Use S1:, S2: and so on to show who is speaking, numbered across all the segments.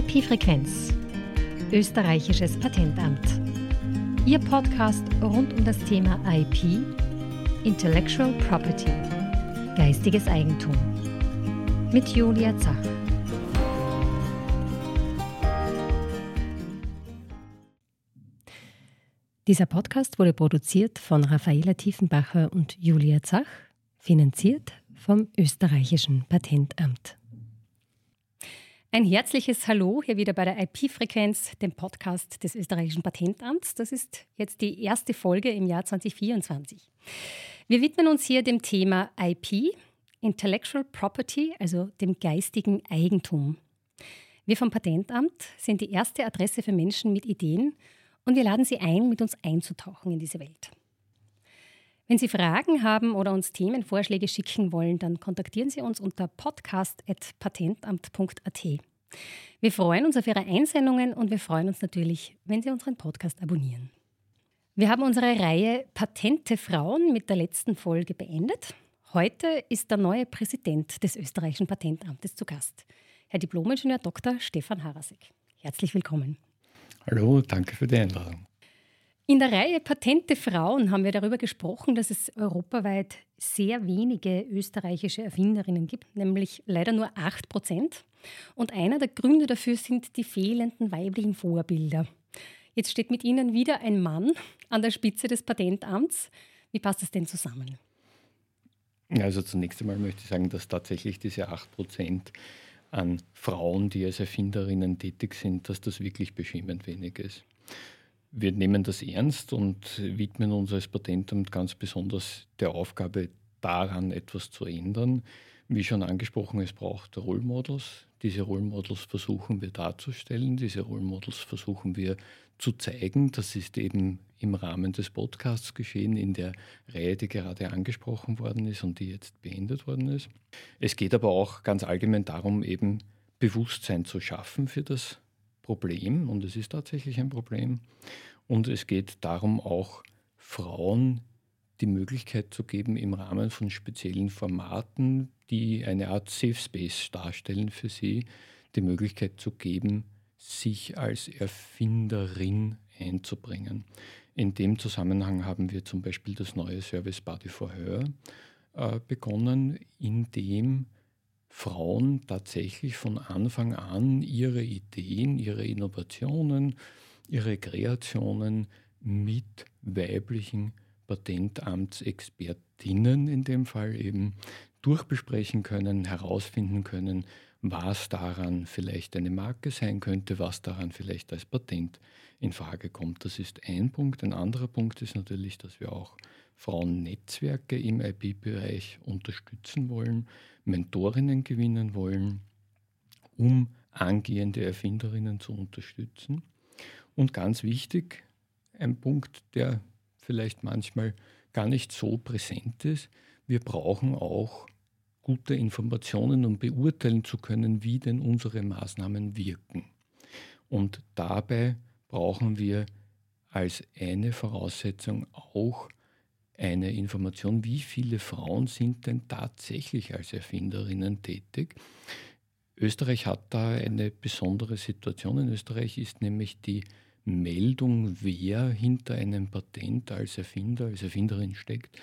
S1: IP-Frequenz, österreichisches Patentamt. Ihr Podcast rund um das Thema IP, Intellectual Property, geistiges Eigentum. Mit Julia Zach. Dieser Podcast wurde produziert von Raffaela Tiefenbacher und Julia Zach, finanziert vom österreichischen Patentamt. Ein herzliches Hallo hier wieder bei der IP-Frequenz, dem Podcast des österreichischen Patentamts. Das ist jetzt die erste Folge im Jahr 2024. Wir widmen uns hier dem Thema IP, Intellectual Property, also dem geistigen Eigentum. Wir vom Patentamt sind die erste Adresse für Menschen mit Ideen und wir laden Sie ein, mit uns einzutauchen in diese Welt. Wenn Sie Fragen haben oder uns Themenvorschläge schicken wollen, dann kontaktieren Sie uns unter podcast.patentamt.at. Wir freuen uns auf Ihre Einsendungen und wir freuen uns natürlich, wenn Sie unseren Podcast abonnieren. Wir haben unsere Reihe Patente Frauen mit der letzten Folge beendet. Heute ist der neue Präsident des österreichischen Patentamtes zu Gast, Herr Diplomingenieur Dr. Stefan Harasek. Herzlich willkommen.
S2: Hallo, danke für die Einladung.
S1: In der Reihe Patente Frauen haben wir darüber gesprochen, dass es europaweit sehr wenige österreichische Erfinderinnen gibt, nämlich leider nur 8 Prozent. Und einer der Gründe dafür sind die fehlenden weiblichen Vorbilder. Jetzt steht mit Ihnen wieder ein Mann an der Spitze des Patentamts. Wie passt das denn zusammen?
S2: Also zunächst einmal möchte ich sagen, dass tatsächlich diese 8 Prozent an Frauen, die als Erfinderinnen tätig sind, dass das wirklich beschämend wenig ist. Wir nehmen das ernst und widmen uns als Patentamt ganz besonders der Aufgabe daran, etwas zu ändern. Wie schon angesprochen, es braucht Role Models. Diese Role Models versuchen wir darzustellen, diese Role Models versuchen wir zu zeigen. Das ist eben im Rahmen des Podcasts geschehen, in der Reihe, die gerade angesprochen worden ist und die jetzt beendet worden ist. Es geht aber auch ganz allgemein darum, eben Bewusstsein zu schaffen für das Problem und es ist tatsächlich ein Problem. Und es geht darum, auch Frauen die Möglichkeit zu geben, im Rahmen von speziellen Formaten, die eine Art Safe Space darstellen für sie, die Möglichkeit zu geben, sich als Erfinderin einzubringen. In dem Zusammenhang haben wir zum Beispiel das neue Service Body for Her äh, begonnen, in dem Frauen tatsächlich von Anfang an ihre Ideen, ihre Innovationen, ihre Kreationen mit weiblichen Patentamtsexpertinnen in dem Fall eben durchbesprechen können, herausfinden können, was daran vielleicht eine Marke sein könnte, was daran vielleicht als Patent in Frage kommt. Das ist ein Punkt. Ein anderer Punkt ist natürlich, dass wir auch Frauennetzwerke im IP-Bereich unterstützen wollen, Mentorinnen gewinnen wollen, um angehende Erfinderinnen zu unterstützen. Und ganz wichtig, ein Punkt, der vielleicht manchmal gar nicht so präsent ist, wir brauchen auch gute Informationen, um beurteilen zu können, wie denn unsere Maßnahmen wirken. Und dabei brauchen wir als eine Voraussetzung auch eine Information, wie viele Frauen sind denn tatsächlich als Erfinderinnen tätig. Österreich hat da eine besondere Situation. In Österreich ist nämlich die Meldung, wer hinter einem Patent als Erfinder, als Erfinderin steckt,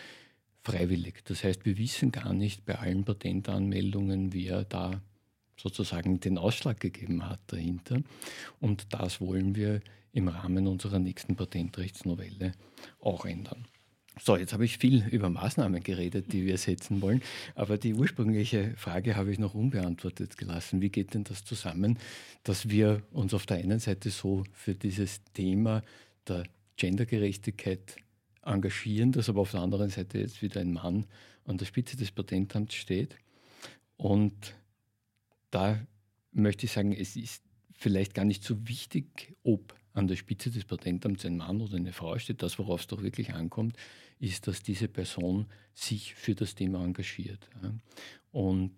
S2: freiwillig. Das heißt, wir wissen gar nicht bei allen Patentanmeldungen, wer da sozusagen den Ausschlag gegeben hat dahinter. Und das wollen wir im Rahmen unserer nächsten Patentrechtsnovelle auch ändern. So, jetzt habe ich viel über Maßnahmen geredet, die wir setzen wollen, aber die ursprüngliche Frage habe ich noch unbeantwortet gelassen. Wie geht denn das zusammen, dass wir uns auf der einen Seite so für dieses Thema der Gendergerechtigkeit engagieren, dass aber auf der anderen Seite jetzt wieder ein Mann an der Spitze des Patentamts steht? Und da möchte ich sagen, es ist vielleicht gar nicht so wichtig, ob an der Spitze des Patentamts ein Mann oder eine Frau steht. Das, worauf es doch wirklich ankommt, ist, dass diese Person sich für das Thema engagiert. Und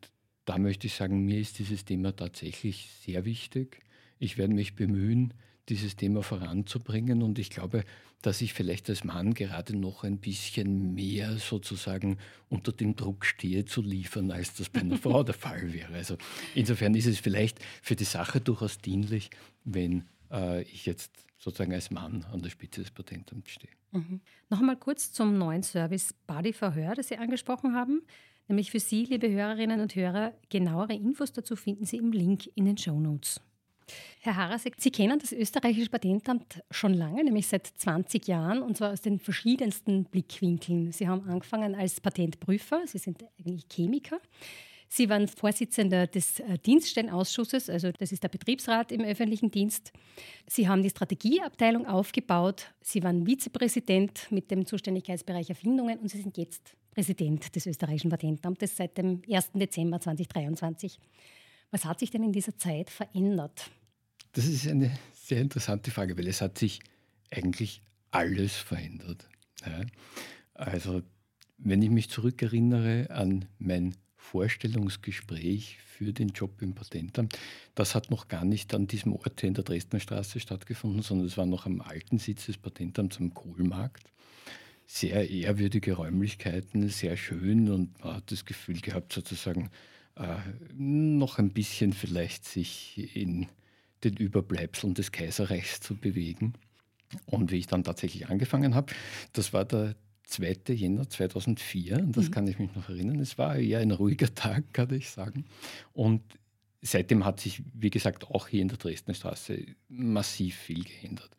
S2: da möchte ich sagen, mir ist dieses Thema tatsächlich sehr wichtig. Ich werde mich bemühen, dieses Thema voranzubringen. Und ich glaube, dass ich vielleicht als Mann gerade noch ein bisschen mehr sozusagen unter dem Druck stehe zu liefern, als das bei einer Frau der Fall wäre. Also insofern ist es vielleicht für die Sache durchaus dienlich, wenn äh, ich jetzt sozusagen als Mann an der Spitze des Patentamts stehe.
S1: Mhm. Noch einmal kurz zum neuen Service Body Verhör, das Sie angesprochen haben. Nämlich für Sie, liebe Hörerinnen und Hörer, genauere Infos dazu finden Sie im Link in den Show Notes. Herr Harasek, Sie kennen das österreichische Patentamt schon lange, nämlich seit 20 Jahren, und zwar aus den verschiedensten Blickwinkeln. Sie haben angefangen als Patentprüfer, Sie sind eigentlich Chemiker. Sie waren Vorsitzender des äh, Dienststellenausschusses, also das ist der Betriebsrat im öffentlichen Dienst. Sie haben die Strategieabteilung aufgebaut. Sie waren Vizepräsident mit dem Zuständigkeitsbereich Erfindungen und Sie sind jetzt Präsident des österreichischen Patentamtes seit dem 1. Dezember 2023. Was hat sich denn in dieser Zeit verändert?
S2: Das ist eine sehr interessante Frage, weil es hat sich eigentlich alles verändert. Ja. Also wenn ich mich zurückerinnere an mein Vorstellungsgespräch für den Job im Patentamt, das hat noch gar nicht an diesem Ort hier in der Dresdner Straße stattgefunden, sondern es war noch am alten Sitz des Patentamts am Kohlmarkt. Sehr ehrwürdige Räumlichkeiten, sehr schön und man hat das Gefühl gehabt, sozusagen äh, noch ein bisschen vielleicht sich in den Überbleibseln des Kaiserreichs zu bewegen. Und wie ich dann tatsächlich angefangen habe, das war der 2. Jänner 2004, und das mhm. kann ich mich noch erinnern. Es war eher ein ruhiger Tag, kann ich sagen. Und seitdem hat sich, wie gesagt, auch hier in der Dresdner Straße massiv viel geändert.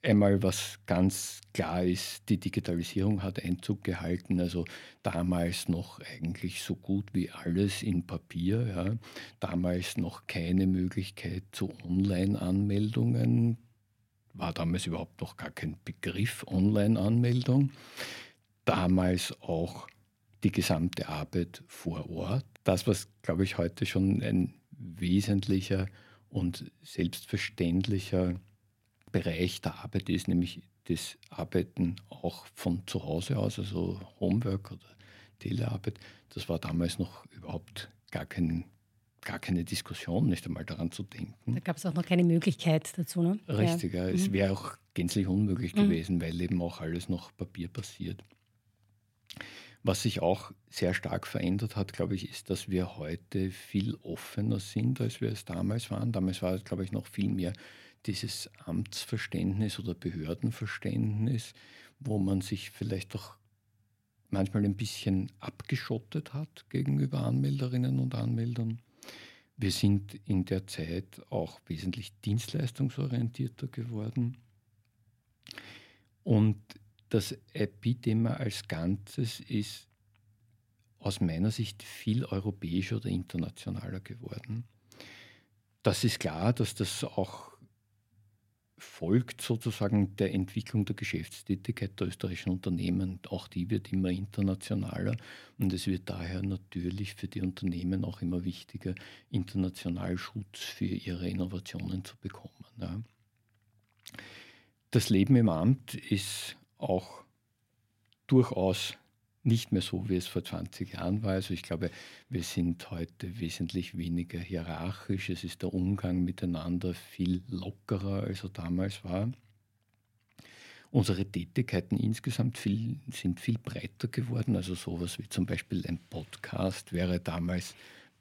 S2: Einmal, was ganz klar ist, die Digitalisierung hat Einzug gehalten. Also damals noch eigentlich so gut wie alles in Papier. Ja. Damals noch keine Möglichkeit zu Online-Anmeldungen. War damals überhaupt noch gar kein Begriff Online-Anmeldung. Damals auch die gesamte Arbeit vor Ort. Das, was, glaube ich, heute schon ein wesentlicher und selbstverständlicher Bereich der Arbeit ist, nämlich das Arbeiten auch von zu Hause aus, also Homework oder Telearbeit. Das war damals noch überhaupt gar, kein, gar keine Diskussion, nicht einmal daran zu denken.
S1: Da gab es auch noch keine Möglichkeit dazu, ne?
S2: Richtig, ja. es mhm. wäre auch gänzlich unmöglich mhm. gewesen, weil eben auch alles noch Papier passiert. Was sich auch sehr stark verändert hat, glaube ich, ist, dass wir heute viel offener sind, als wir es damals waren. Damals war es, glaube ich, noch viel mehr dieses Amtsverständnis oder Behördenverständnis, wo man sich vielleicht doch manchmal ein bisschen abgeschottet hat gegenüber Anmelderinnen und Anmeldern. Wir sind in der Zeit auch wesentlich dienstleistungsorientierter geworden. Und das IP-Thema als Ganzes ist aus meiner Sicht viel europäischer oder internationaler geworden. Das ist klar, dass das auch folgt sozusagen der Entwicklung der Geschäftstätigkeit der österreichischen Unternehmen. Auch die wird immer internationaler und es wird daher natürlich für die Unternehmen auch immer wichtiger, international Schutz für ihre Innovationen zu bekommen. Ja. Das Leben im Amt ist auch durchaus nicht mehr so, wie es vor 20 Jahren war. Also ich glaube, wir sind heute wesentlich weniger hierarchisch. Es ist der Umgang miteinander viel lockerer, als er damals war. Unsere Tätigkeiten insgesamt viel, sind viel breiter geworden. Also sowas wie zum Beispiel ein Podcast wäre damals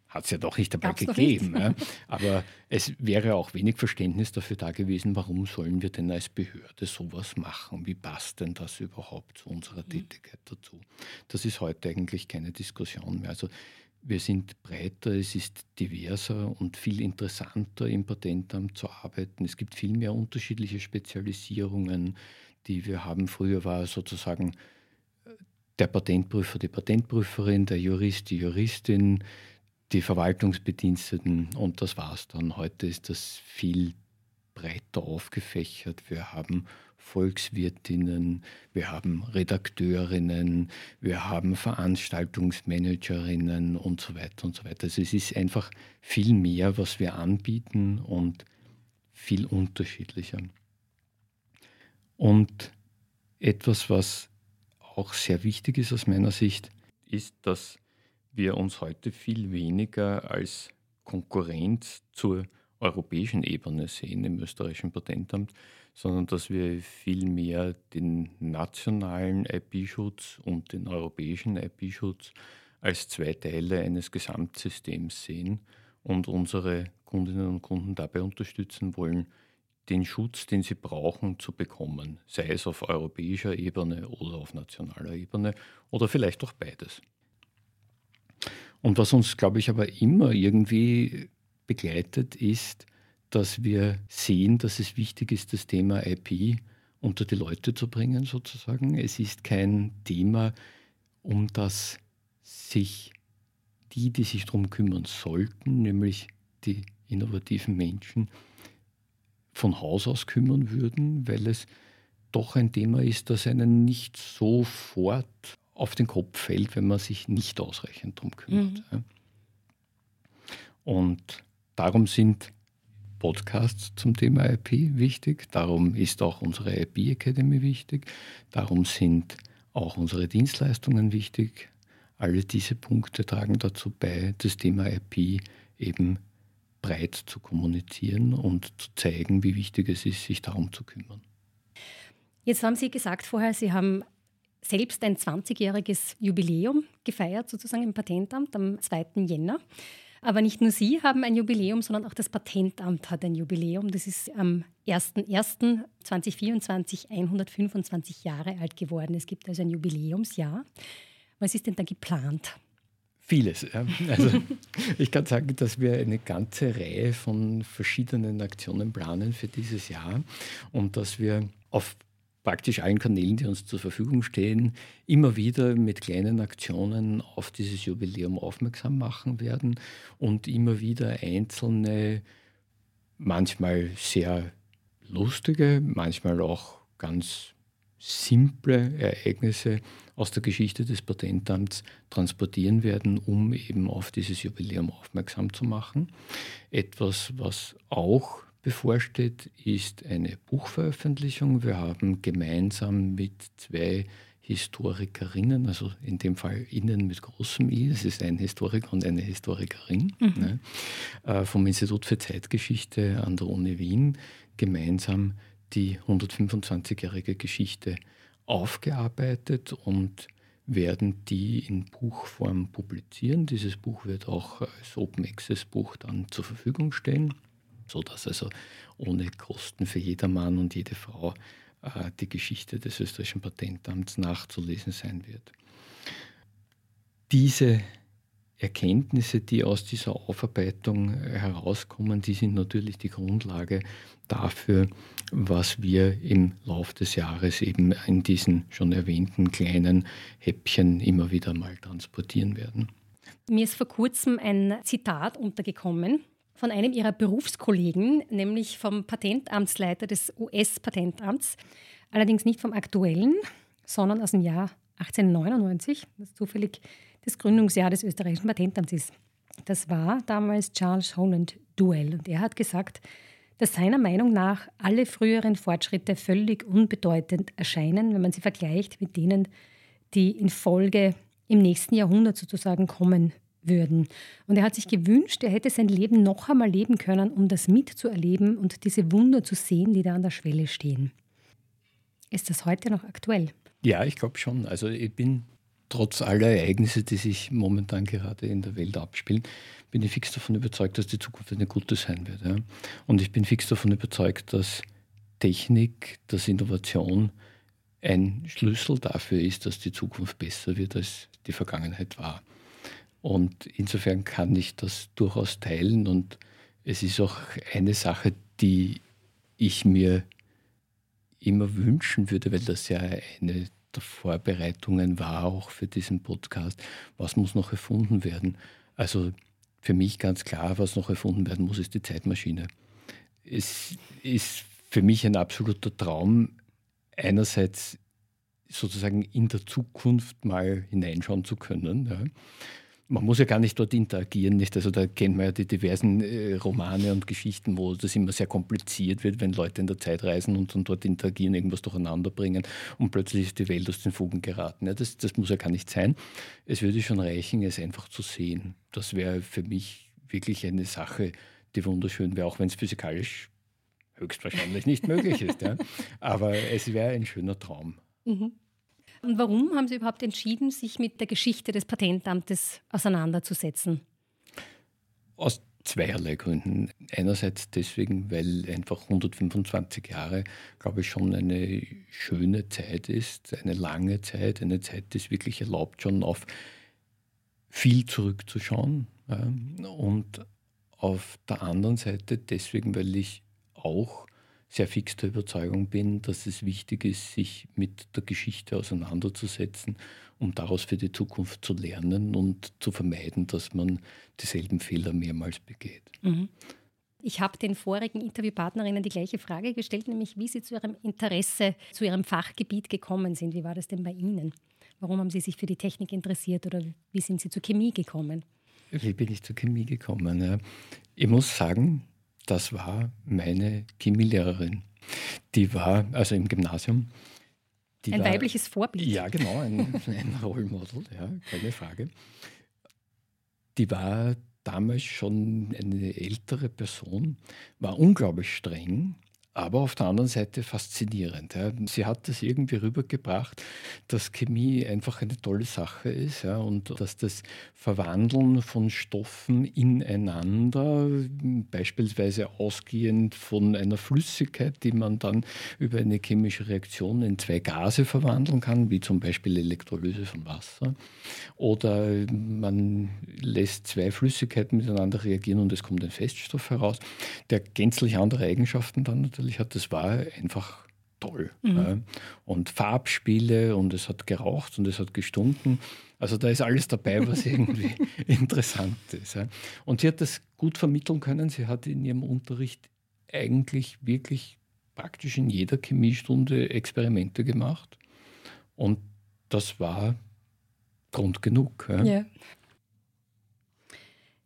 S2: hat es ja doch nicht dabei Gab's gegeben. Ja. Aber es wäre auch wenig Verständnis dafür da gewesen, warum sollen wir denn als Behörde sowas machen? Wie passt denn das überhaupt zu unserer mhm. Tätigkeit dazu? Das ist heute eigentlich keine Diskussion mehr. Also wir sind breiter, es ist diverser und viel interessanter im Patentamt zu arbeiten. Es gibt viel mehr unterschiedliche Spezialisierungen, die wir haben. Früher war sozusagen äh, der Patentprüfer, die Patentprüferin, der Jurist, die Juristin, die Verwaltungsbediensteten und das war's dann. Heute ist das viel breiter aufgefächert. Wir haben Volkswirtinnen, wir haben Redakteurinnen, wir haben Veranstaltungsmanagerinnen und so weiter und so weiter. Also es ist einfach viel mehr, was wir anbieten und viel unterschiedlicher. Und etwas, was auch sehr wichtig ist aus meiner Sicht, ist, dass wir uns heute viel weniger als Konkurrenz zur europäischen Ebene sehen im österreichischen Patentamt, sondern dass wir vielmehr den nationalen IP-Schutz und den europäischen IP-Schutz als zwei Teile eines Gesamtsystems sehen und unsere Kundinnen und Kunden dabei unterstützen wollen, den Schutz, den sie brauchen, zu bekommen, sei es auf europäischer Ebene oder auf nationaler Ebene oder vielleicht auch beides. Und was uns, glaube ich, aber immer irgendwie begleitet, ist, dass wir sehen, dass es wichtig ist, das Thema IP unter die Leute zu bringen, sozusagen. Es ist kein Thema, um das sich die, die sich darum kümmern sollten, nämlich die innovativen Menschen, von Haus aus kümmern würden, weil es doch ein Thema ist, das einen nicht sofort auf den Kopf fällt, wenn man sich nicht ausreichend darum kümmert. Mhm. Und darum sind Podcasts zum Thema IP wichtig, darum ist auch unsere IP Academy wichtig, darum sind auch unsere Dienstleistungen wichtig. Alle diese Punkte tragen dazu bei, das Thema IP eben breit zu kommunizieren und zu zeigen, wie wichtig es ist, sich darum zu kümmern.
S1: Jetzt haben Sie gesagt vorher, Sie haben selbst ein 20-jähriges Jubiläum gefeiert, sozusagen im Patentamt am 2. Jänner. Aber nicht nur Sie haben ein Jubiläum, sondern auch das Patentamt hat ein Jubiläum. Das ist am 01.01.2024 125 Jahre alt geworden. Es gibt also ein Jubiläumsjahr. Was ist denn da geplant?
S2: Vieles. Also ich kann sagen, dass wir eine ganze Reihe von verschiedenen Aktionen planen für dieses Jahr und dass wir auf praktisch allen Kanälen, die uns zur Verfügung stehen, immer wieder mit kleinen Aktionen auf dieses Jubiläum aufmerksam machen werden und immer wieder einzelne, manchmal sehr lustige, manchmal auch ganz simple Ereignisse aus der Geschichte des Patentamts transportieren werden, um eben auf dieses Jubiläum aufmerksam zu machen. Etwas, was auch bevorsteht, ist eine Buchveröffentlichung. Wir haben gemeinsam mit zwei Historikerinnen, also in dem Fall Innen mit großem I, es ist ein Historiker und eine Historikerin mhm. ne, äh, vom Institut für Zeitgeschichte an der Uni Wien, gemeinsam die 125-jährige Geschichte aufgearbeitet und werden die in Buchform publizieren. Dieses Buch wird auch als Open Access Buch dann zur Verfügung stehen, sodass also ohne Kosten für jedermann und jede Frau äh, die Geschichte des österreichischen Patentamts nachzulesen sein wird. Diese Erkenntnisse, die aus dieser Aufarbeitung herauskommen, die sind natürlich die Grundlage dafür, was wir im Laufe des Jahres eben in diesen schon erwähnten kleinen Häppchen immer wieder mal transportieren werden.
S1: Mir ist vor kurzem ein Zitat untergekommen von einem ihrer Berufskollegen, nämlich vom Patentamtsleiter des US-Patentamts, allerdings nicht vom aktuellen, sondern aus dem Jahr 1899, das zufällig das Gründungsjahr des österreichischen Patentamts ist. Das war damals Charles Holland Duell und er hat gesagt, dass seiner Meinung nach alle früheren Fortschritte völlig unbedeutend erscheinen, wenn man sie vergleicht mit denen, die in Folge im nächsten Jahrhundert sozusagen kommen würden. Und er hat sich gewünscht, er hätte sein Leben noch einmal leben können, um das mitzuerleben und diese Wunder zu sehen, die da an der Schwelle stehen. Ist das heute noch aktuell?
S2: Ja, ich glaube schon. Also ich bin trotz aller Ereignisse, die sich momentan gerade in der Welt abspielen, bin ich fix davon überzeugt, dass die Zukunft eine gute sein wird. Ja. Und ich bin fix davon überzeugt, dass Technik, dass Innovation ein Schlüssel dafür ist, dass die Zukunft besser wird, als die Vergangenheit war. Und insofern kann ich das durchaus teilen. Und es ist auch eine Sache, die ich mir immer wünschen würde, weil das ja eine der Vorbereitungen war auch für diesen Podcast. Was muss noch erfunden werden? Also für mich ganz klar, was noch erfunden werden muss, ist die Zeitmaschine. Es ist für mich ein absoluter Traum, einerseits sozusagen in der Zukunft mal hineinschauen zu können. Ja man muss ja gar nicht dort interagieren, nicht? Also da kennt man ja die diversen äh, Romane und Geschichten, wo das immer sehr kompliziert wird, wenn Leute in der Zeit reisen und dann dort interagieren, irgendwas durcheinander bringen und plötzlich ist die Welt aus den Fugen geraten. Ja, das, das muss ja gar nicht sein. Es würde schon reichen, es einfach zu sehen. Das wäre für mich wirklich eine Sache, die wunderschön wäre, auch wenn es physikalisch höchstwahrscheinlich nicht möglich ist. Ja. Aber es wäre ein schöner Traum.
S1: Mhm. Und warum haben Sie überhaupt entschieden, sich mit der Geschichte des Patentamtes auseinanderzusetzen?
S2: Aus zweierlei Gründen. Einerseits deswegen, weil einfach 125 Jahre, glaube ich, schon eine schöne Zeit ist, eine lange Zeit, eine Zeit, die es wirklich erlaubt, schon auf viel zurückzuschauen. Und auf der anderen Seite deswegen, weil ich auch sehr fix der Überzeugung bin, dass es wichtig ist, sich mit der Geschichte auseinanderzusetzen, um daraus für die Zukunft zu lernen und zu vermeiden, dass man dieselben Fehler mehrmals begeht. Mhm.
S1: Ich habe den vorigen Interviewpartnerinnen die gleiche Frage gestellt, nämlich wie sie zu ihrem Interesse, zu ihrem Fachgebiet gekommen sind. Wie war das denn bei Ihnen? Warum haben Sie sich für die Technik interessiert oder wie sind Sie zur Chemie gekommen?
S2: Wie bin ich zur Chemie gekommen? Ich muss sagen, das war meine Chemielehrerin. Die war also im Gymnasium.
S1: ein war, weibliches Vorbild.
S2: Ja, genau, ein, ein Rollmodel, ja, keine Frage. Die war damals schon eine ältere Person, war unglaublich streng, aber auf der anderen Seite faszinierend. Ja. Sie hat das irgendwie rübergebracht, dass Chemie einfach eine tolle Sache ist ja, und dass das Verwandeln von Stoffen ineinander, beispielsweise ausgehend von einer Flüssigkeit, die man dann über eine chemische Reaktion in zwei Gase verwandeln kann, wie zum Beispiel Elektrolyse von Wasser, oder man lässt zwei Flüssigkeiten miteinander reagieren und es kommt ein Feststoff heraus, der gänzlich andere Eigenschaften dann natürlich natürlich hat, das war einfach toll. Mhm. Ja. Und Farbspiele und es hat geraucht und es hat gestunken. Also da ist alles dabei, was irgendwie interessant ist. Ja. Und sie hat das gut vermitteln können. Sie hat in ihrem Unterricht eigentlich wirklich praktisch in jeder Chemiestunde Experimente gemacht. Und das war Grund genug. Ja.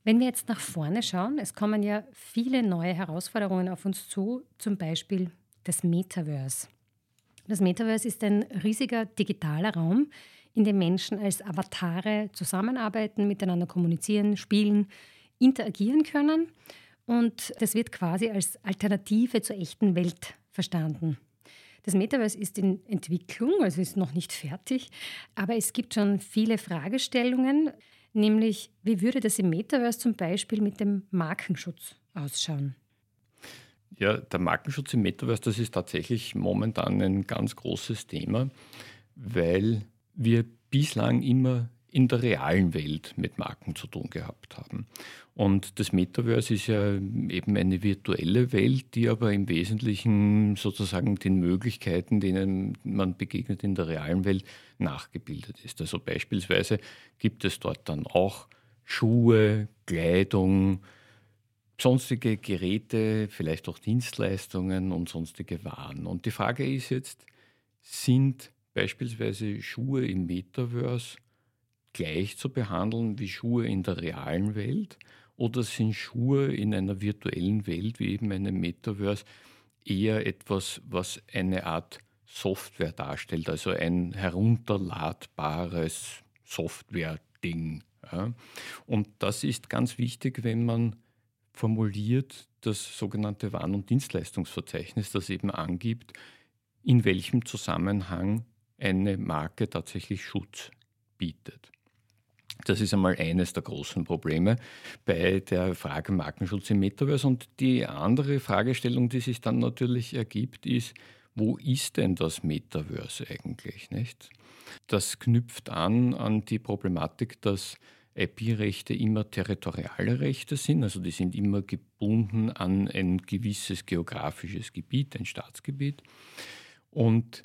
S1: Wenn wir jetzt nach vorne schauen, es kommen ja viele neue Herausforderungen auf uns zu, zum Beispiel das Metaverse. Das Metaverse ist ein riesiger digitaler Raum, in dem Menschen als Avatare zusammenarbeiten, miteinander kommunizieren, spielen, interagieren können. Und das wird quasi als Alternative zur echten Welt verstanden. Das Metaverse ist in Entwicklung, also ist noch nicht fertig, aber es gibt schon viele Fragestellungen nämlich wie würde das im Metaverse zum Beispiel mit dem Markenschutz ausschauen?
S2: Ja, der Markenschutz im Metaverse, das ist tatsächlich momentan ein ganz großes Thema, weil wir bislang immer in der realen Welt mit Marken zu tun gehabt haben. Und das Metaverse ist ja eben eine virtuelle Welt, die aber im Wesentlichen sozusagen den Möglichkeiten, denen man begegnet in der realen Welt, nachgebildet ist. Also beispielsweise gibt es dort dann auch Schuhe, Kleidung, sonstige Geräte, vielleicht auch Dienstleistungen und sonstige Waren. Und die Frage ist jetzt, sind beispielsweise Schuhe im Metaverse gleich zu behandeln wie Schuhe in der realen Welt? Oder sind Schuhe in einer virtuellen Welt wie eben einem Metaverse eher etwas, was eine Art Software darstellt, also ein herunterladbares Software-Ding? Ja? Und das ist ganz wichtig, wenn man formuliert das sogenannte Warn- und Dienstleistungsverzeichnis, das eben angibt, in welchem Zusammenhang eine Marke tatsächlich Schutz bietet. Das ist einmal eines der großen Probleme bei der Frage Markenschutz im Metaverse. Und die andere Fragestellung, die sich dann natürlich ergibt, ist, wo ist denn das Metaverse eigentlich? Nicht? Das knüpft an an die Problematik, dass IP-Rechte immer territoriale Rechte sind, also die sind immer gebunden an ein gewisses geografisches Gebiet, ein Staatsgebiet. Und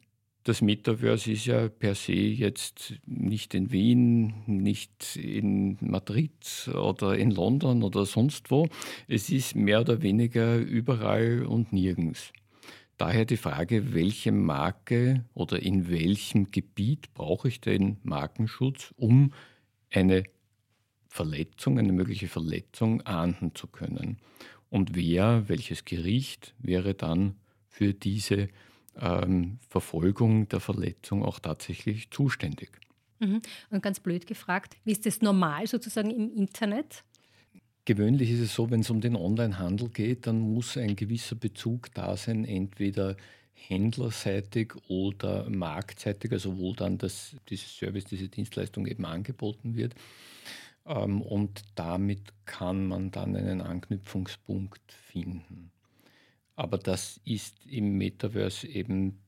S2: das Metaverse ist ja per se jetzt nicht in Wien, nicht in Madrid oder in London oder sonst wo. Es ist mehr oder weniger überall und nirgends. Daher die Frage, welche Marke oder in welchem Gebiet brauche ich den Markenschutz, um eine Verletzung, eine mögliche Verletzung ahnden zu können. Und wer, welches Gericht wäre dann für diese ähm, Verfolgung der Verletzung auch tatsächlich zuständig.
S1: Mhm. Und ganz blöd gefragt, wie ist das normal sozusagen im Internet?
S2: Gewöhnlich ist es so, wenn es um den Onlinehandel geht, dann muss ein gewisser Bezug da sein, entweder händlerseitig oder marktseitig, also wo dann das, dieses Service, diese Dienstleistung eben angeboten wird. Ähm, und damit kann man dann einen Anknüpfungspunkt finden. Aber das ist im Metaverse eben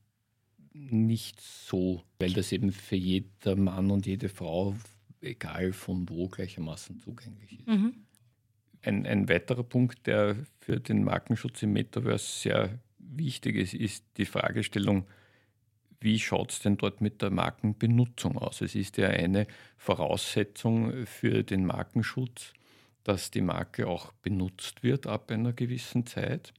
S2: nicht so, weil das eben für jeder Mann und jede Frau, egal von wo, gleichermaßen zugänglich ist. Mhm. Ein, ein weiterer Punkt, der für den Markenschutz im Metaverse sehr wichtig ist, ist die Fragestellung, wie schaut es denn dort mit der Markenbenutzung aus? Es ist ja eine Voraussetzung für den Markenschutz, dass die Marke auch benutzt wird ab einer gewissen Zeit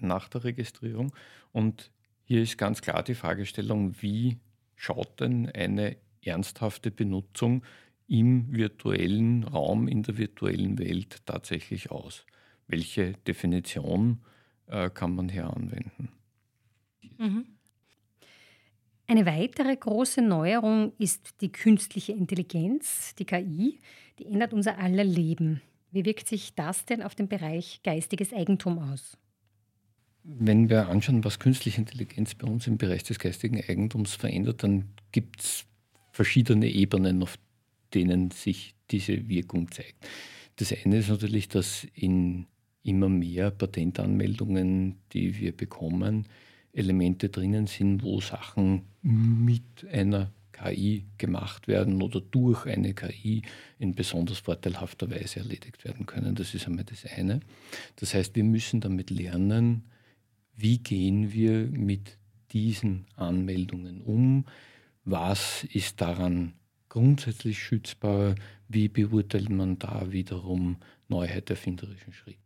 S2: nach der Registrierung. Und hier ist ganz klar die Fragestellung, wie schaut denn eine ernsthafte Benutzung im virtuellen Raum, in der virtuellen Welt tatsächlich aus? Welche Definition äh, kann man hier anwenden?
S1: Mhm. Eine weitere große Neuerung ist die künstliche Intelligenz, die KI. Die ändert unser aller Leben. Wie wirkt sich das denn auf den Bereich geistiges Eigentum aus?
S2: Wenn wir anschauen, was künstliche Intelligenz bei uns im Bereich des geistigen Eigentums verändert, dann gibt es verschiedene Ebenen, auf denen sich diese Wirkung zeigt. Das eine ist natürlich, dass in immer mehr Patentanmeldungen, die wir bekommen, Elemente drinnen sind, wo Sachen mit einer KI gemacht werden oder durch eine KI in besonders vorteilhafter Weise erledigt werden können. Das ist einmal das eine. Das heißt, wir müssen damit lernen, wie gehen wir mit diesen Anmeldungen um, was ist daran grundsätzlich schützbar, wie beurteilt man da wiederum Neuheit erfinderischen Schritt.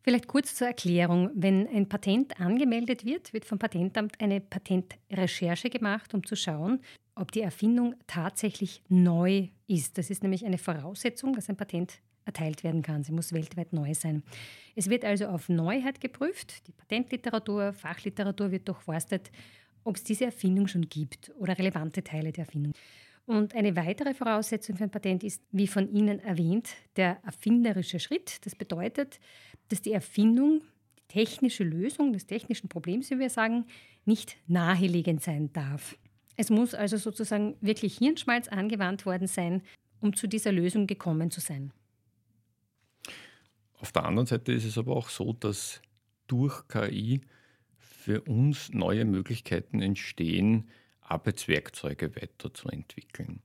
S1: Vielleicht kurz zur Erklärung. Wenn ein Patent angemeldet wird, wird vom Patentamt eine Patentrecherche gemacht, um zu schauen, ob die Erfindung tatsächlich neu ist. Das ist nämlich eine Voraussetzung, dass ein Patent erteilt werden kann. Sie muss weltweit neu sein. Es wird also auf Neuheit geprüft. Die Patentliteratur, Fachliteratur wird durchforstet, ob es diese Erfindung schon gibt oder relevante Teile der Erfindung. Und eine weitere Voraussetzung für ein Patent ist, wie von Ihnen erwähnt, der erfinderische Schritt. Das bedeutet, dass die Erfindung, die technische Lösung des technischen Problems, wie wir sagen, nicht naheliegend sein darf. Es muss also sozusagen wirklich Hirnschmalz angewandt worden sein, um zu dieser Lösung gekommen zu sein.
S2: Auf der anderen Seite ist es aber auch so, dass durch KI für uns neue Möglichkeiten entstehen, Arbeitswerkzeuge weiterzuentwickeln.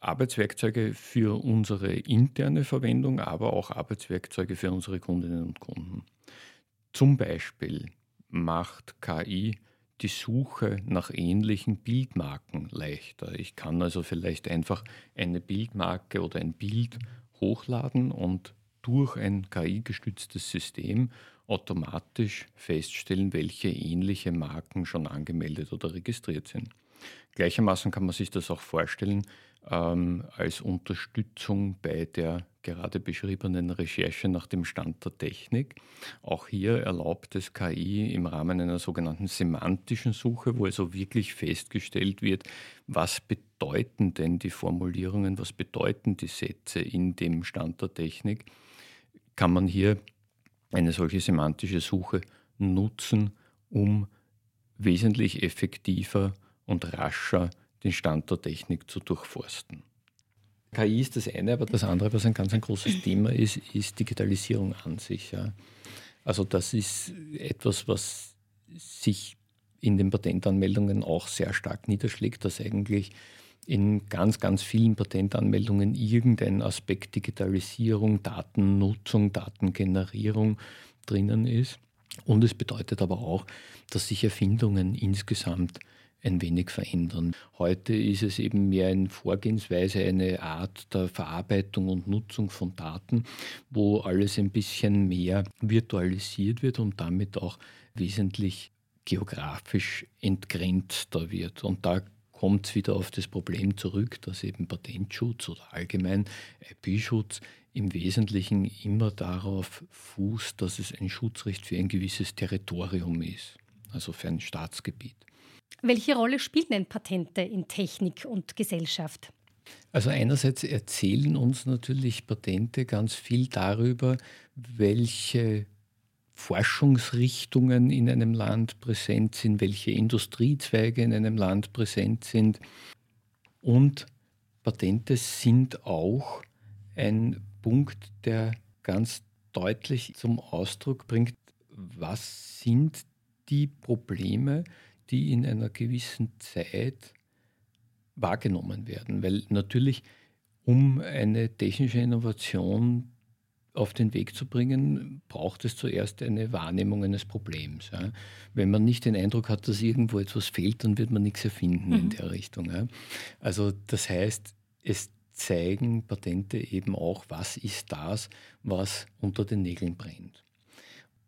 S2: Arbeitswerkzeuge für unsere interne Verwendung, aber auch Arbeitswerkzeuge für unsere Kundinnen und Kunden. Zum Beispiel macht KI die Suche nach ähnlichen Bildmarken leichter. Ich kann also vielleicht einfach eine Bildmarke oder ein Bild hochladen und durch ein KI-gestütztes System automatisch feststellen, welche ähnliche Marken schon angemeldet oder registriert sind. Gleichermaßen kann man sich das auch vorstellen ähm, als Unterstützung bei der gerade beschriebenen Recherche nach dem Stand der Technik. Auch hier erlaubt es KI im Rahmen einer sogenannten semantischen Suche, wo also wirklich festgestellt wird, was bedeuten denn die Formulierungen, was bedeuten die Sätze in dem Stand der Technik, kann man hier eine solche semantische Suche nutzen, um wesentlich effektiver und rascher den Stand der Technik zu durchforsten. KI ist das eine, aber das andere, was ein ganz ein großes Thema ist, ist Digitalisierung an sich. Ja. Also das ist etwas, was sich in den Patentanmeldungen auch sehr stark niederschlägt, dass eigentlich in ganz, ganz vielen Patentanmeldungen irgendein Aspekt Digitalisierung, Datennutzung, Datengenerierung drinnen ist. Und es bedeutet aber auch, dass sich Erfindungen insgesamt ein wenig verändern. Heute ist es eben mehr eine Vorgehensweise, eine Art der Verarbeitung und Nutzung von Daten, wo alles ein bisschen mehr virtualisiert wird und damit auch wesentlich geografisch entgrenzter wird. Und da kommt es wieder auf das Problem zurück, dass eben Patentschutz oder allgemein IP-Schutz im Wesentlichen immer darauf fußt, dass es ein Schutzrecht für ein gewisses Territorium ist, also für ein Staatsgebiet.
S1: Welche Rolle spielen denn Patente in Technik und Gesellschaft?
S2: Also einerseits erzählen uns natürlich Patente ganz viel darüber, welche Forschungsrichtungen in einem Land präsent sind, welche Industriezweige in einem Land präsent sind. Und Patente sind auch ein Punkt, der ganz deutlich zum Ausdruck bringt, was sind die Probleme, die in einer gewissen Zeit wahrgenommen werden. Weil natürlich, um eine technische Innovation auf den Weg zu bringen, braucht es zuerst eine Wahrnehmung eines Problems. Ja. Wenn man nicht den Eindruck hat, dass irgendwo etwas fehlt, dann wird man nichts erfinden mhm. in der Richtung. Ja. Also das heißt, es zeigen Patente eben auch, was ist das, was unter den Nägeln brennt.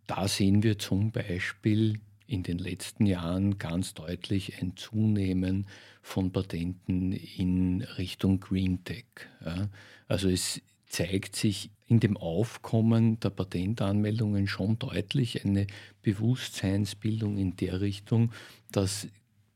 S2: Da sehen wir zum Beispiel in den letzten Jahren ganz deutlich ein Zunehmen von Patenten in Richtung Green Tech. Ja. Also es zeigt sich in dem Aufkommen der Patentanmeldungen schon deutlich eine Bewusstseinsbildung in der Richtung, dass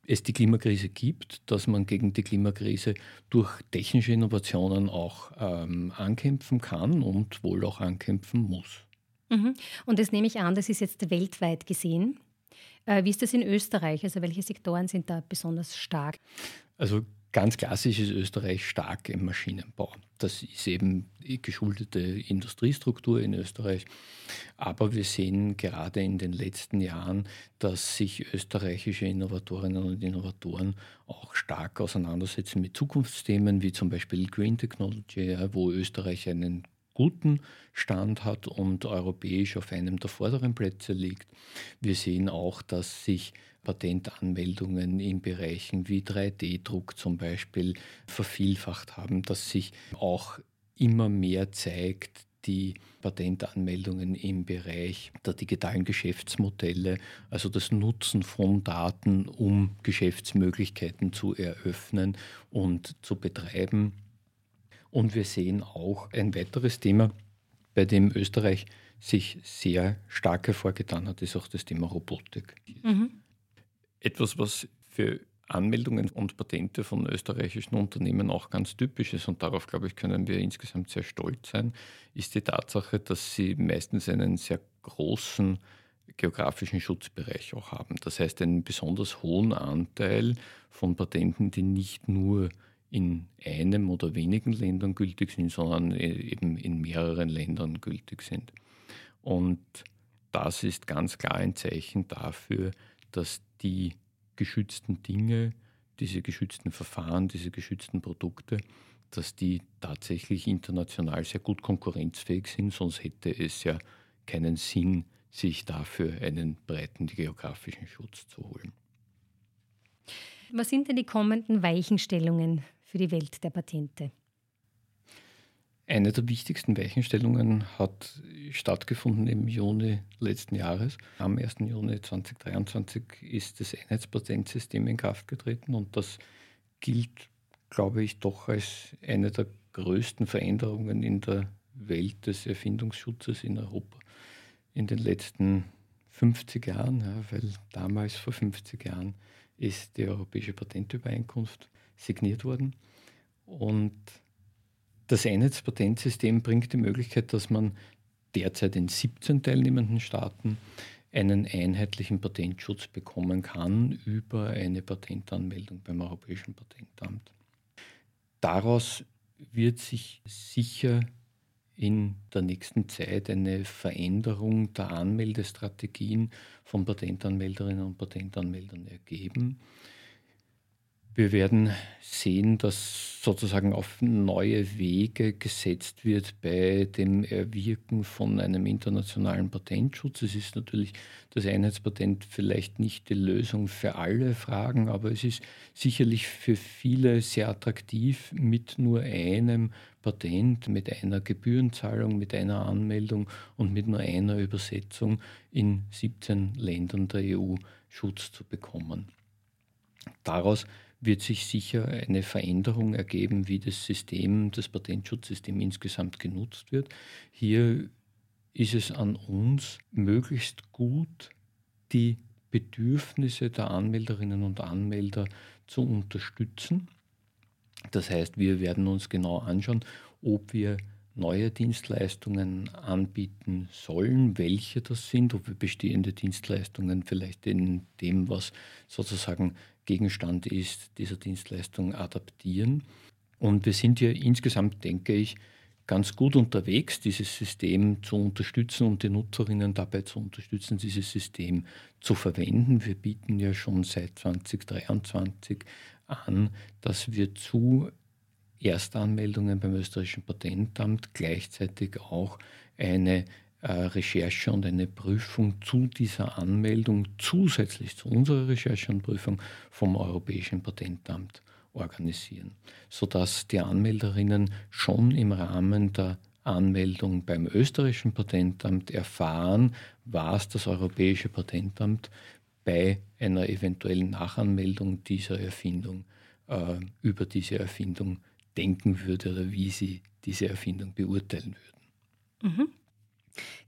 S2: es die Klimakrise gibt, dass man gegen die Klimakrise durch technische Innovationen auch ähm, ankämpfen kann und wohl auch ankämpfen muss.
S1: Mhm. Und das nehme ich an, das ist jetzt weltweit gesehen. Äh, wie ist das in Österreich? Also welche Sektoren sind da besonders stark?
S2: Also Ganz klassisch ist Österreich stark im Maschinenbau. Das ist eben die geschuldete Industriestruktur in Österreich. Aber wir sehen gerade in den letzten Jahren, dass sich österreichische Innovatorinnen und Innovatoren auch stark auseinandersetzen mit Zukunftsthemen wie zum Beispiel Green Technology, wo Österreich einen guten Stand hat und europäisch auf einem der vorderen Plätze liegt. Wir sehen auch, dass sich Patentanmeldungen in Bereichen wie 3D-Druck zum Beispiel vervielfacht haben, dass sich auch immer mehr zeigt, die Patentanmeldungen im Bereich der digitalen Geschäftsmodelle, also das Nutzen von Daten, um Geschäftsmöglichkeiten zu eröffnen und zu betreiben. Und wir sehen auch ein weiteres Thema, bei dem Österreich sich sehr stark hervorgetan hat, ist auch das Thema Robotik. Mhm. Etwas, was für Anmeldungen und Patente von österreichischen Unternehmen auch ganz typisch ist, und darauf, glaube ich, können wir insgesamt sehr stolz sein, ist die Tatsache, dass sie meistens einen sehr großen geografischen Schutzbereich auch haben. Das heißt, einen besonders hohen Anteil von Patenten, die nicht nur in einem oder wenigen Ländern gültig sind, sondern e-, eben in mehreren Ländern gültig sind. Und das ist ganz klar ein Zeichen dafür, dass die geschützten Dinge, diese geschützten Verfahren, diese geschützten Produkte, dass die tatsächlich international sehr gut konkurrenzfähig sind, sonst hätte es ja keinen Sinn, sich dafür einen breiten geografischen Schutz zu holen.
S1: Was sind denn die kommenden Weichenstellungen für die Welt der Patente?
S2: Eine der wichtigsten Weichenstellungen hat stattgefunden im Juni letzten Jahres. Am 1. Juni 2023 ist das Einheitspatentsystem in Kraft getreten und das gilt, glaube ich, doch als eine der größten Veränderungen in der Welt des Erfindungsschutzes in Europa in den letzten 50 Jahren, ja, weil damals vor 50 Jahren ist die Europäische Patentübereinkunft signiert worden. Und das Einheitspatentsystem bringt die Möglichkeit, dass man derzeit in 17 teilnehmenden Staaten einen einheitlichen Patentschutz bekommen kann über eine Patentanmeldung beim Europäischen Patentamt. Daraus wird sich sicher in der nächsten Zeit eine Veränderung der Anmeldestrategien von Patentanmelderinnen und Patentanmeldern ergeben. Wir werden sehen, dass sozusagen auf neue Wege gesetzt wird bei dem Erwirken von einem internationalen Patentschutz. Es ist natürlich das Einheitspatent vielleicht nicht die Lösung für alle Fragen, aber es ist sicherlich für viele sehr attraktiv, mit nur einem Patent, mit einer Gebührenzahlung, mit einer Anmeldung und mit nur einer Übersetzung in 17 Ländern der EU Schutz zu bekommen. Daraus wird sich sicher eine Veränderung ergeben, wie das System, das Patentschutzsystem insgesamt genutzt wird. Hier ist es an uns, möglichst gut die Bedürfnisse der Anmelderinnen und Anmelder zu unterstützen. Das heißt, wir werden uns genau anschauen, ob wir neue Dienstleistungen anbieten sollen, welche das sind, ob wir bestehende Dienstleistungen vielleicht in dem, was sozusagen Gegenstand ist, dieser Dienstleistung adaptieren. Und wir sind ja insgesamt, denke ich, ganz gut unterwegs, dieses System zu unterstützen und die Nutzerinnen dabei zu unterstützen, dieses System zu verwenden. Wir bieten ja schon seit 2023 an, dass wir zu Erstanmeldungen beim österreichischen Patentamt gleichzeitig auch eine Recherche und eine Prüfung zu dieser Anmeldung zusätzlich zu unserer Recherche und Prüfung vom Europäischen Patentamt organisieren, sodass die Anmelderinnen schon im Rahmen der Anmeldung beim österreichischen Patentamt erfahren, was das Europäische Patentamt bei einer eventuellen Nachanmeldung dieser Erfindung äh, über diese Erfindung denken würde oder wie sie diese Erfindung beurteilen würden.
S1: Mhm.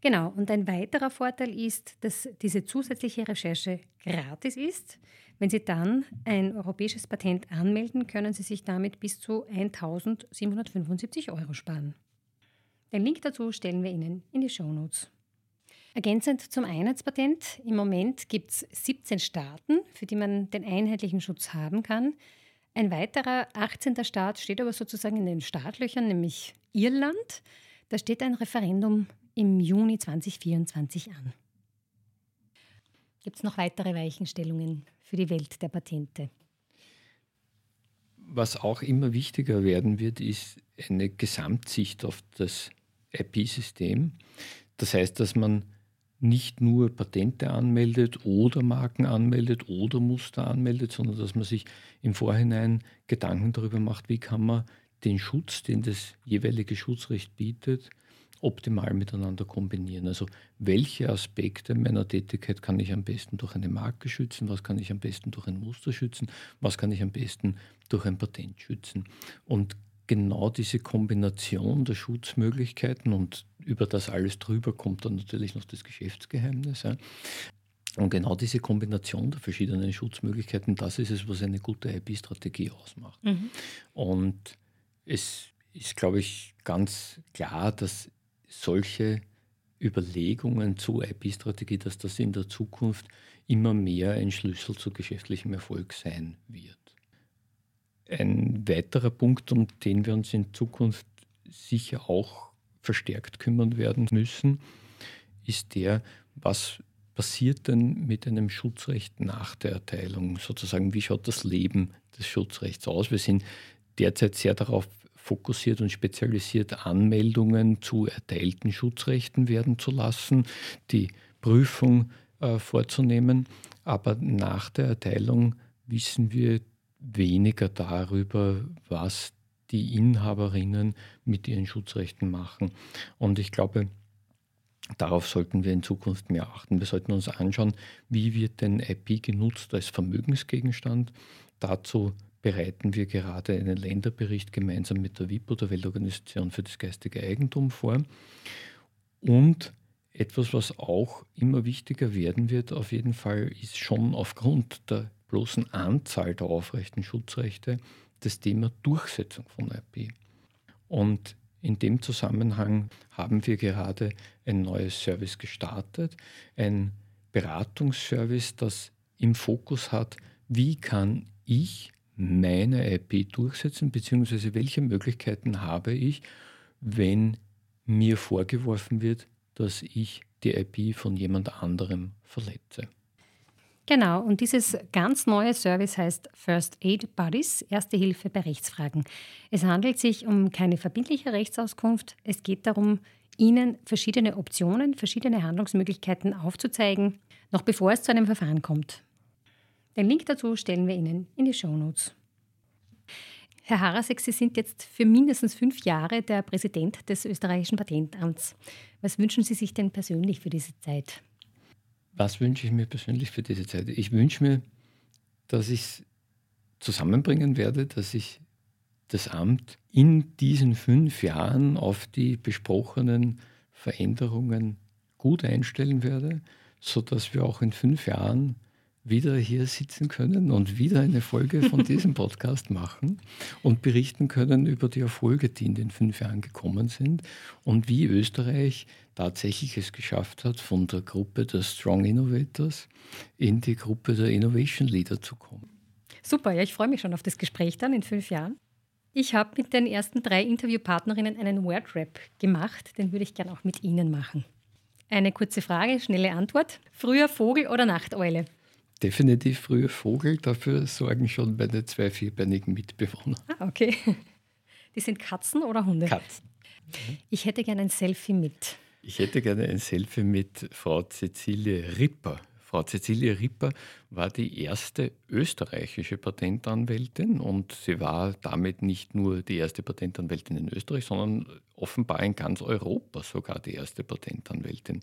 S1: Genau, und ein weiterer Vorteil ist, dass diese zusätzliche Recherche gratis ist. Wenn Sie dann ein europäisches Patent anmelden, können Sie sich damit bis zu 1775 Euro sparen. Den Link dazu stellen wir Ihnen in die Show Notes. Ergänzend zum Einheitspatent, im Moment gibt es 17 Staaten, für die man den einheitlichen Schutz haben kann. Ein weiterer 18. Staat steht aber sozusagen in den Startlöchern, nämlich Irland. Da steht ein Referendum im Juni 2024 an. Gibt es noch weitere Weichenstellungen für die Welt der Patente?
S2: Was auch immer wichtiger werden wird, ist eine Gesamtsicht auf das IP-System. Das heißt, dass man nicht nur Patente anmeldet oder Marken anmeldet oder Muster anmeldet, sondern dass man sich im Vorhinein Gedanken darüber macht, wie kann man den Schutz, den das jeweilige Schutzrecht bietet, optimal miteinander kombinieren. Also welche Aspekte meiner Tätigkeit kann ich am besten durch eine Marke schützen, was kann ich am besten durch ein Muster schützen, was kann ich am besten durch ein Patent schützen. Und genau diese Kombination der Schutzmöglichkeiten und über das alles drüber kommt dann natürlich noch das Geschäftsgeheimnis. Ja. Und genau diese Kombination der verschiedenen Schutzmöglichkeiten, das ist es, was eine gute IP-Strategie ausmacht. Mhm. Und es ist, glaube ich, ganz klar, dass solche Überlegungen zur IP-Strategie, dass das in der Zukunft immer mehr ein Schlüssel zu geschäftlichem Erfolg sein wird. Ein weiterer Punkt, um den wir uns in Zukunft sicher auch verstärkt kümmern werden müssen, ist der, was passiert denn mit einem Schutzrecht nach der Erteilung? Sozusagen, wie schaut das Leben des Schutzrechts aus? Wir sind derzeit sehr darauf fokussiert und spezialisiert, Anmeldungen zu erteilten Schutzrechten werden zu lassen, die Prüfung äh, vorzunehmen. Aber nach der Erteilung wissen wir weniger darüber, was die Inhaberinnen mit ihren Schutzrechten machen. Und ich glaube, darauf sollten wir in Zukunft mehr achten. Wir sollten uns anschauen, wie wird denn IP genutzt als Vermögensgegenstand. Dazu bereiten wir gerade einen Länderbericht gemeinsam mit der WIPO, der Weltorganisation für das geistige Eigentum, vor. Und etwas, was auch immer wichtiger werden wird, auf jeden Fall, ist schon aufgrund der bloßen Anzahl der aufrechten Schutzrechte das Thema Durchsetzung von IP. Und in dem Zusammenhang haben wir gerade ein neues Service gestartet, ein Beratungsservice, das im Fokus hat, wie kann ich meine IP durchsetzen, beziehungsweise welche Möglichkeiten habe ich, wenn mir vorgeworfen wird, dass ich die IP von jemand anderem verletze.
S1: Genau, und dieses ganz neue Service heißt First Aid Buddies, Erste Hilfe bei Rechtsfragen. Es handelt sich um keine verbindliche Rechtsauskunft. Es geht darum, Ihnen verschiedene Optionen, verschiedene Handlungsmöglichkeiten aufzuzeigen, noch bevor es zu einem Verfahren kommt. Den Link dazu stellen wir Ihnen in die Show Notes. Herr Harasek, Sie sind jetzt für mindestens fünf Jahre der Präsident des österreichischen Patentamts. Was wünschen Sie sich denn persönlich für diese Zeit?
S2: Was wünsche ich mir persönlich für diese Zeit? Ich wünsche mir, dass ich es zusammenbringen werde, dass ich das Amt in diesen fünf Jahren auf die besprochenen Veränderungen gut einstellen werde, sodass wir auch in fünf Jahren wieder hier sitzen können und wieder eine Folge von diesem Podcast machen und berichten können über die Erfolge, die in den fünf Jahren gekommen sind und wie Österreich tatsächlich es geschafft hat, von der Gruppe der Strong Innovators in die Gruppe der Innovation Leader zu kommen.
S1: Super, ja, ich freue mich schon auf das Gespräch dann in fünf Jahren. Ich habe mit den ersten drei Interviewpartnerinnen einen Wordrap gemacht, den würde ich gerne auch mit Ihnen machen. Eine kurze Frage, schnelle Antwort. Früher Vogel oder Nachteule?
S2: Definitiv früher Vogel, dafür sorgen schon meine zwei vierbeinigen Mitbewohner.
S1: Ah, okay. Die sind Katzen oder Hunde?
S2: Katzen.
S1: Ich hätte gerne ein Selfie mit.
S2: Ich hätte gerne ein Selfie mit Frau Cecilie Ripper. Frau Cecilie Ripper war die erste österreichische Patentanwältin und sie war damit nicht nur die erste Patentanwältin in Österreich, sondern offenbar in ganz Europa sogar die erste Patentanwältin.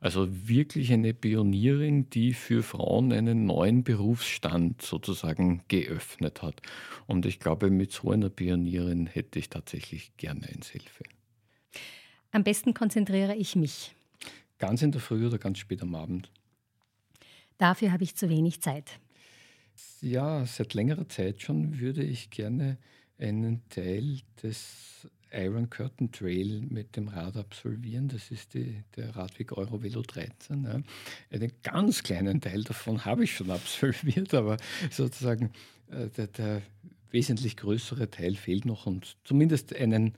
S2: Also wirklich eine Pionierin, die für Frauen einen neuen Berufsstand sozusagen geöffnet hat. Und ich glaube, mit so einer Pionierin hätte ich tatsächlich gerne ein Selfie.
S1: Am besten konzentriere ich mich.
S2: Ganz in der Früh oder ganz spät am Abend?
S1: Dafür habe ich zu wenig Zeit.
S2: Ja, seit längerer Zeit schon würde ich gerne einen Teil des Iron Curtain Trail mit dem Rad absolvieren. Das ist die, der Radweg Eurovelo 13. Ja. Einen ganz kleinen Teil davon habe ich schon absolviert, aber sozusagen äh, der, der wesentlich größere Teil fehlt noch und zumindest einen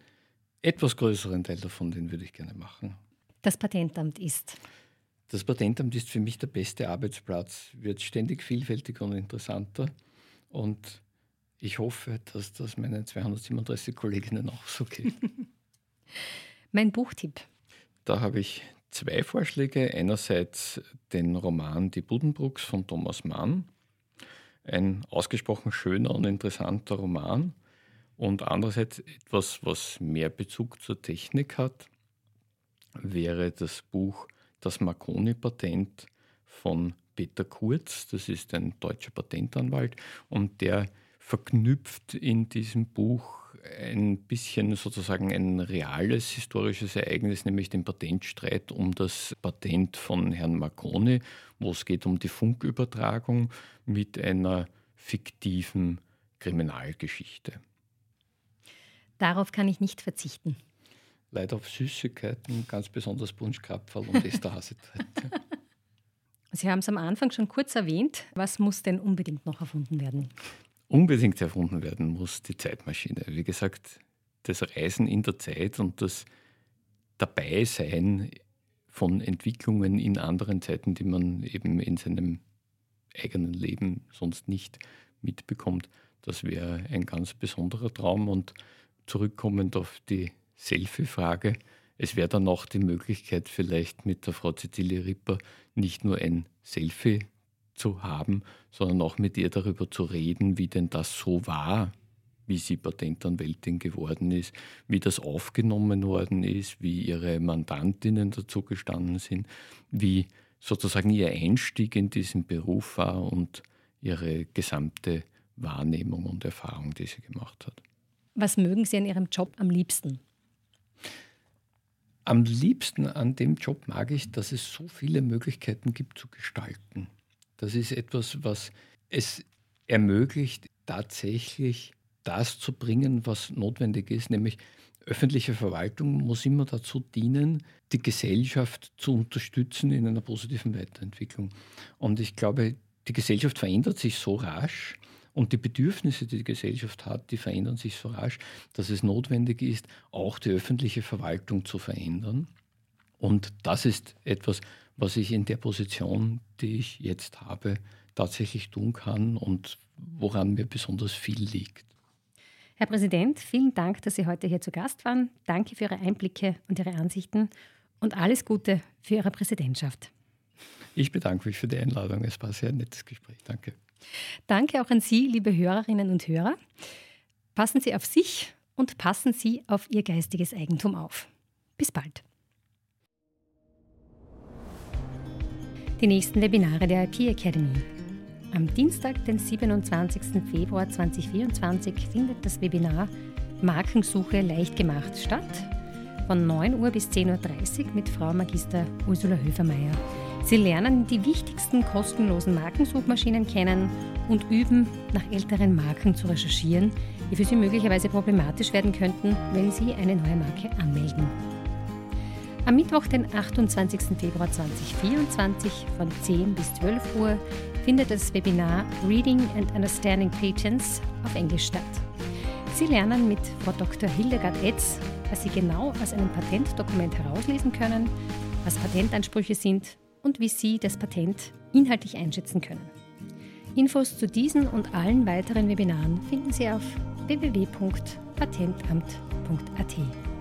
S2: etwas größeren Teil davon, den würde ich gerne machen.
S1: Das Patentamt ist
S2: das Patentamt ist für mich der beste Arbeitsplatz, wird ständig vielfältiger und interessanter. Und ich hoffe, dass das meinen 237 Kolleginnen auch so geht.
S1: mein Buchtipp.
S2: Da habe ich zwei Vorschläge. Einerseits den Roman Die Buddenbrooks von Thomas Mann. Ein ausgesprochen schöner und interessanter Roman. Und andererseits etwas, was mehr Bezug zur Technik hat, wäre das Buch das Marconi-Patent von Peter Kurz, das ist ein deutscher Patentanwalt, und der verknüpft in diesem Buch ein bisschen sozusagen ein reales historisches Ereignis, nämlich den Patentstreit um das Patent von Herrn Marconi, wo es geht um die Funkübertragung mit einer fiktiven Kriminalgeschichte.
S1: Darauf kann ich nicht verzichten
S2: leider auf Süßigkeiten, ganz besonders Punschkrapferl und Esterhasetritt.
S1: Sie haben es am Anfang schon kurz erwähnt. Was muss denn unbedingt noch erfunden werden?
S2: Unbedingt erfunden werden muss die Zeitmaschine. Wie gesagt, das Reisen in der Zeit und das Dabeisein von Entwicklungen in anderen Zeiten, die man eben in seinem eigenen Leben sonst nicht mitbekommt, das wäre ein ganz besonderer Traum. Und zurückkommend auf die Selfie-Frage. Es wäre dann auch die Möglichkeit, vielleicht mit der Frau Cecilie Ripper nicht nur ein Selfie zu haben, sondern auch mit ihr darüber zu reden, wie denn das so war, wie sie Patentanwältin geworden ist, wie das aufgenommen worden ist, wie ihre Mandantinnen dazu gestanden sind, wie sozusagen ihr Einstieg in diesen Beruf war und ihre gesamte Wahrnehmung und Erfahrung, die sie gemacht hat.
S1: Was mögen Sie an Ihrem Job am liebsten?
S2: Am liebsten an dem Job mag ich, dass es so viele Möglichkeiten gibt zu gestalten. Das ist etwas, was es ermöglicht, tatsächlich das zu bringen, was notwendig ist, nämlich öffentliche Verwaltung muss immer dazu dienen, die Gesellschaft zu unterstützen in einer positiven Weiterentwicklung. Und ich glaube, die Gesellschaft verändert sich so rasch, und die Bedürfnisse, die die Gesellschaft hat, die verändern sich so rasch, dass es notwendig ist, auch die öffentliche Verwaltung zu verändern. Und das ist etwas, was ich in der Position, die ich jetzt habe, tatsächlich tun kann und woran mir besonders viel liegt.
S1: Herr Präsident, vielen Dank, dass Sie heute hier zu Gast waren. Danke für Ihre Einblicke und Ihre Ansichten und alles Gute für Ihre Präsidentschaft.
S2: Ich bedanke mich für die Einladung. Es war ein sehr nettes Gespräch. Danke.
S1: Danke auch an Sie, liebe Hörerinnen und Hörer. Passen Sie auf sich und passen Sie auf Ihr geistiges Eigentum auf. Bis bald. Die nächsten Webinare der IP Academy. Am Dienstag, den 27. Februar 2024, findet das Webinar Markensuche leicht gemacht statt. Von 9 Uhr bis 10.30 Uhr mit Frau Magister Ursula Höfermeier Sie lernen die wichtigsten kostenlosen Markensuchmaschinen kennen und üben, nach älteren Marken zu recherchieren, die für Sie möglicherweise problematisch werden könnten, wenn Sie eine neue Marke anmelden. Am Mittwoch, den 28. Februar 2024 von 10 bis 12 Uhr findet das Webinar Reading and Understanding Patents auf Englisch statt. Sie lernen mit Frau Dr. Hildegard Etz, was Sie genau aus einem Patentdokument herauslesen können, was Patentansprüche sind und wie Sie das Patent inhaltlich einschätzen können. Infos zu diesen und allen weiteren Webinaren finden Sie auf www.patentamt.at.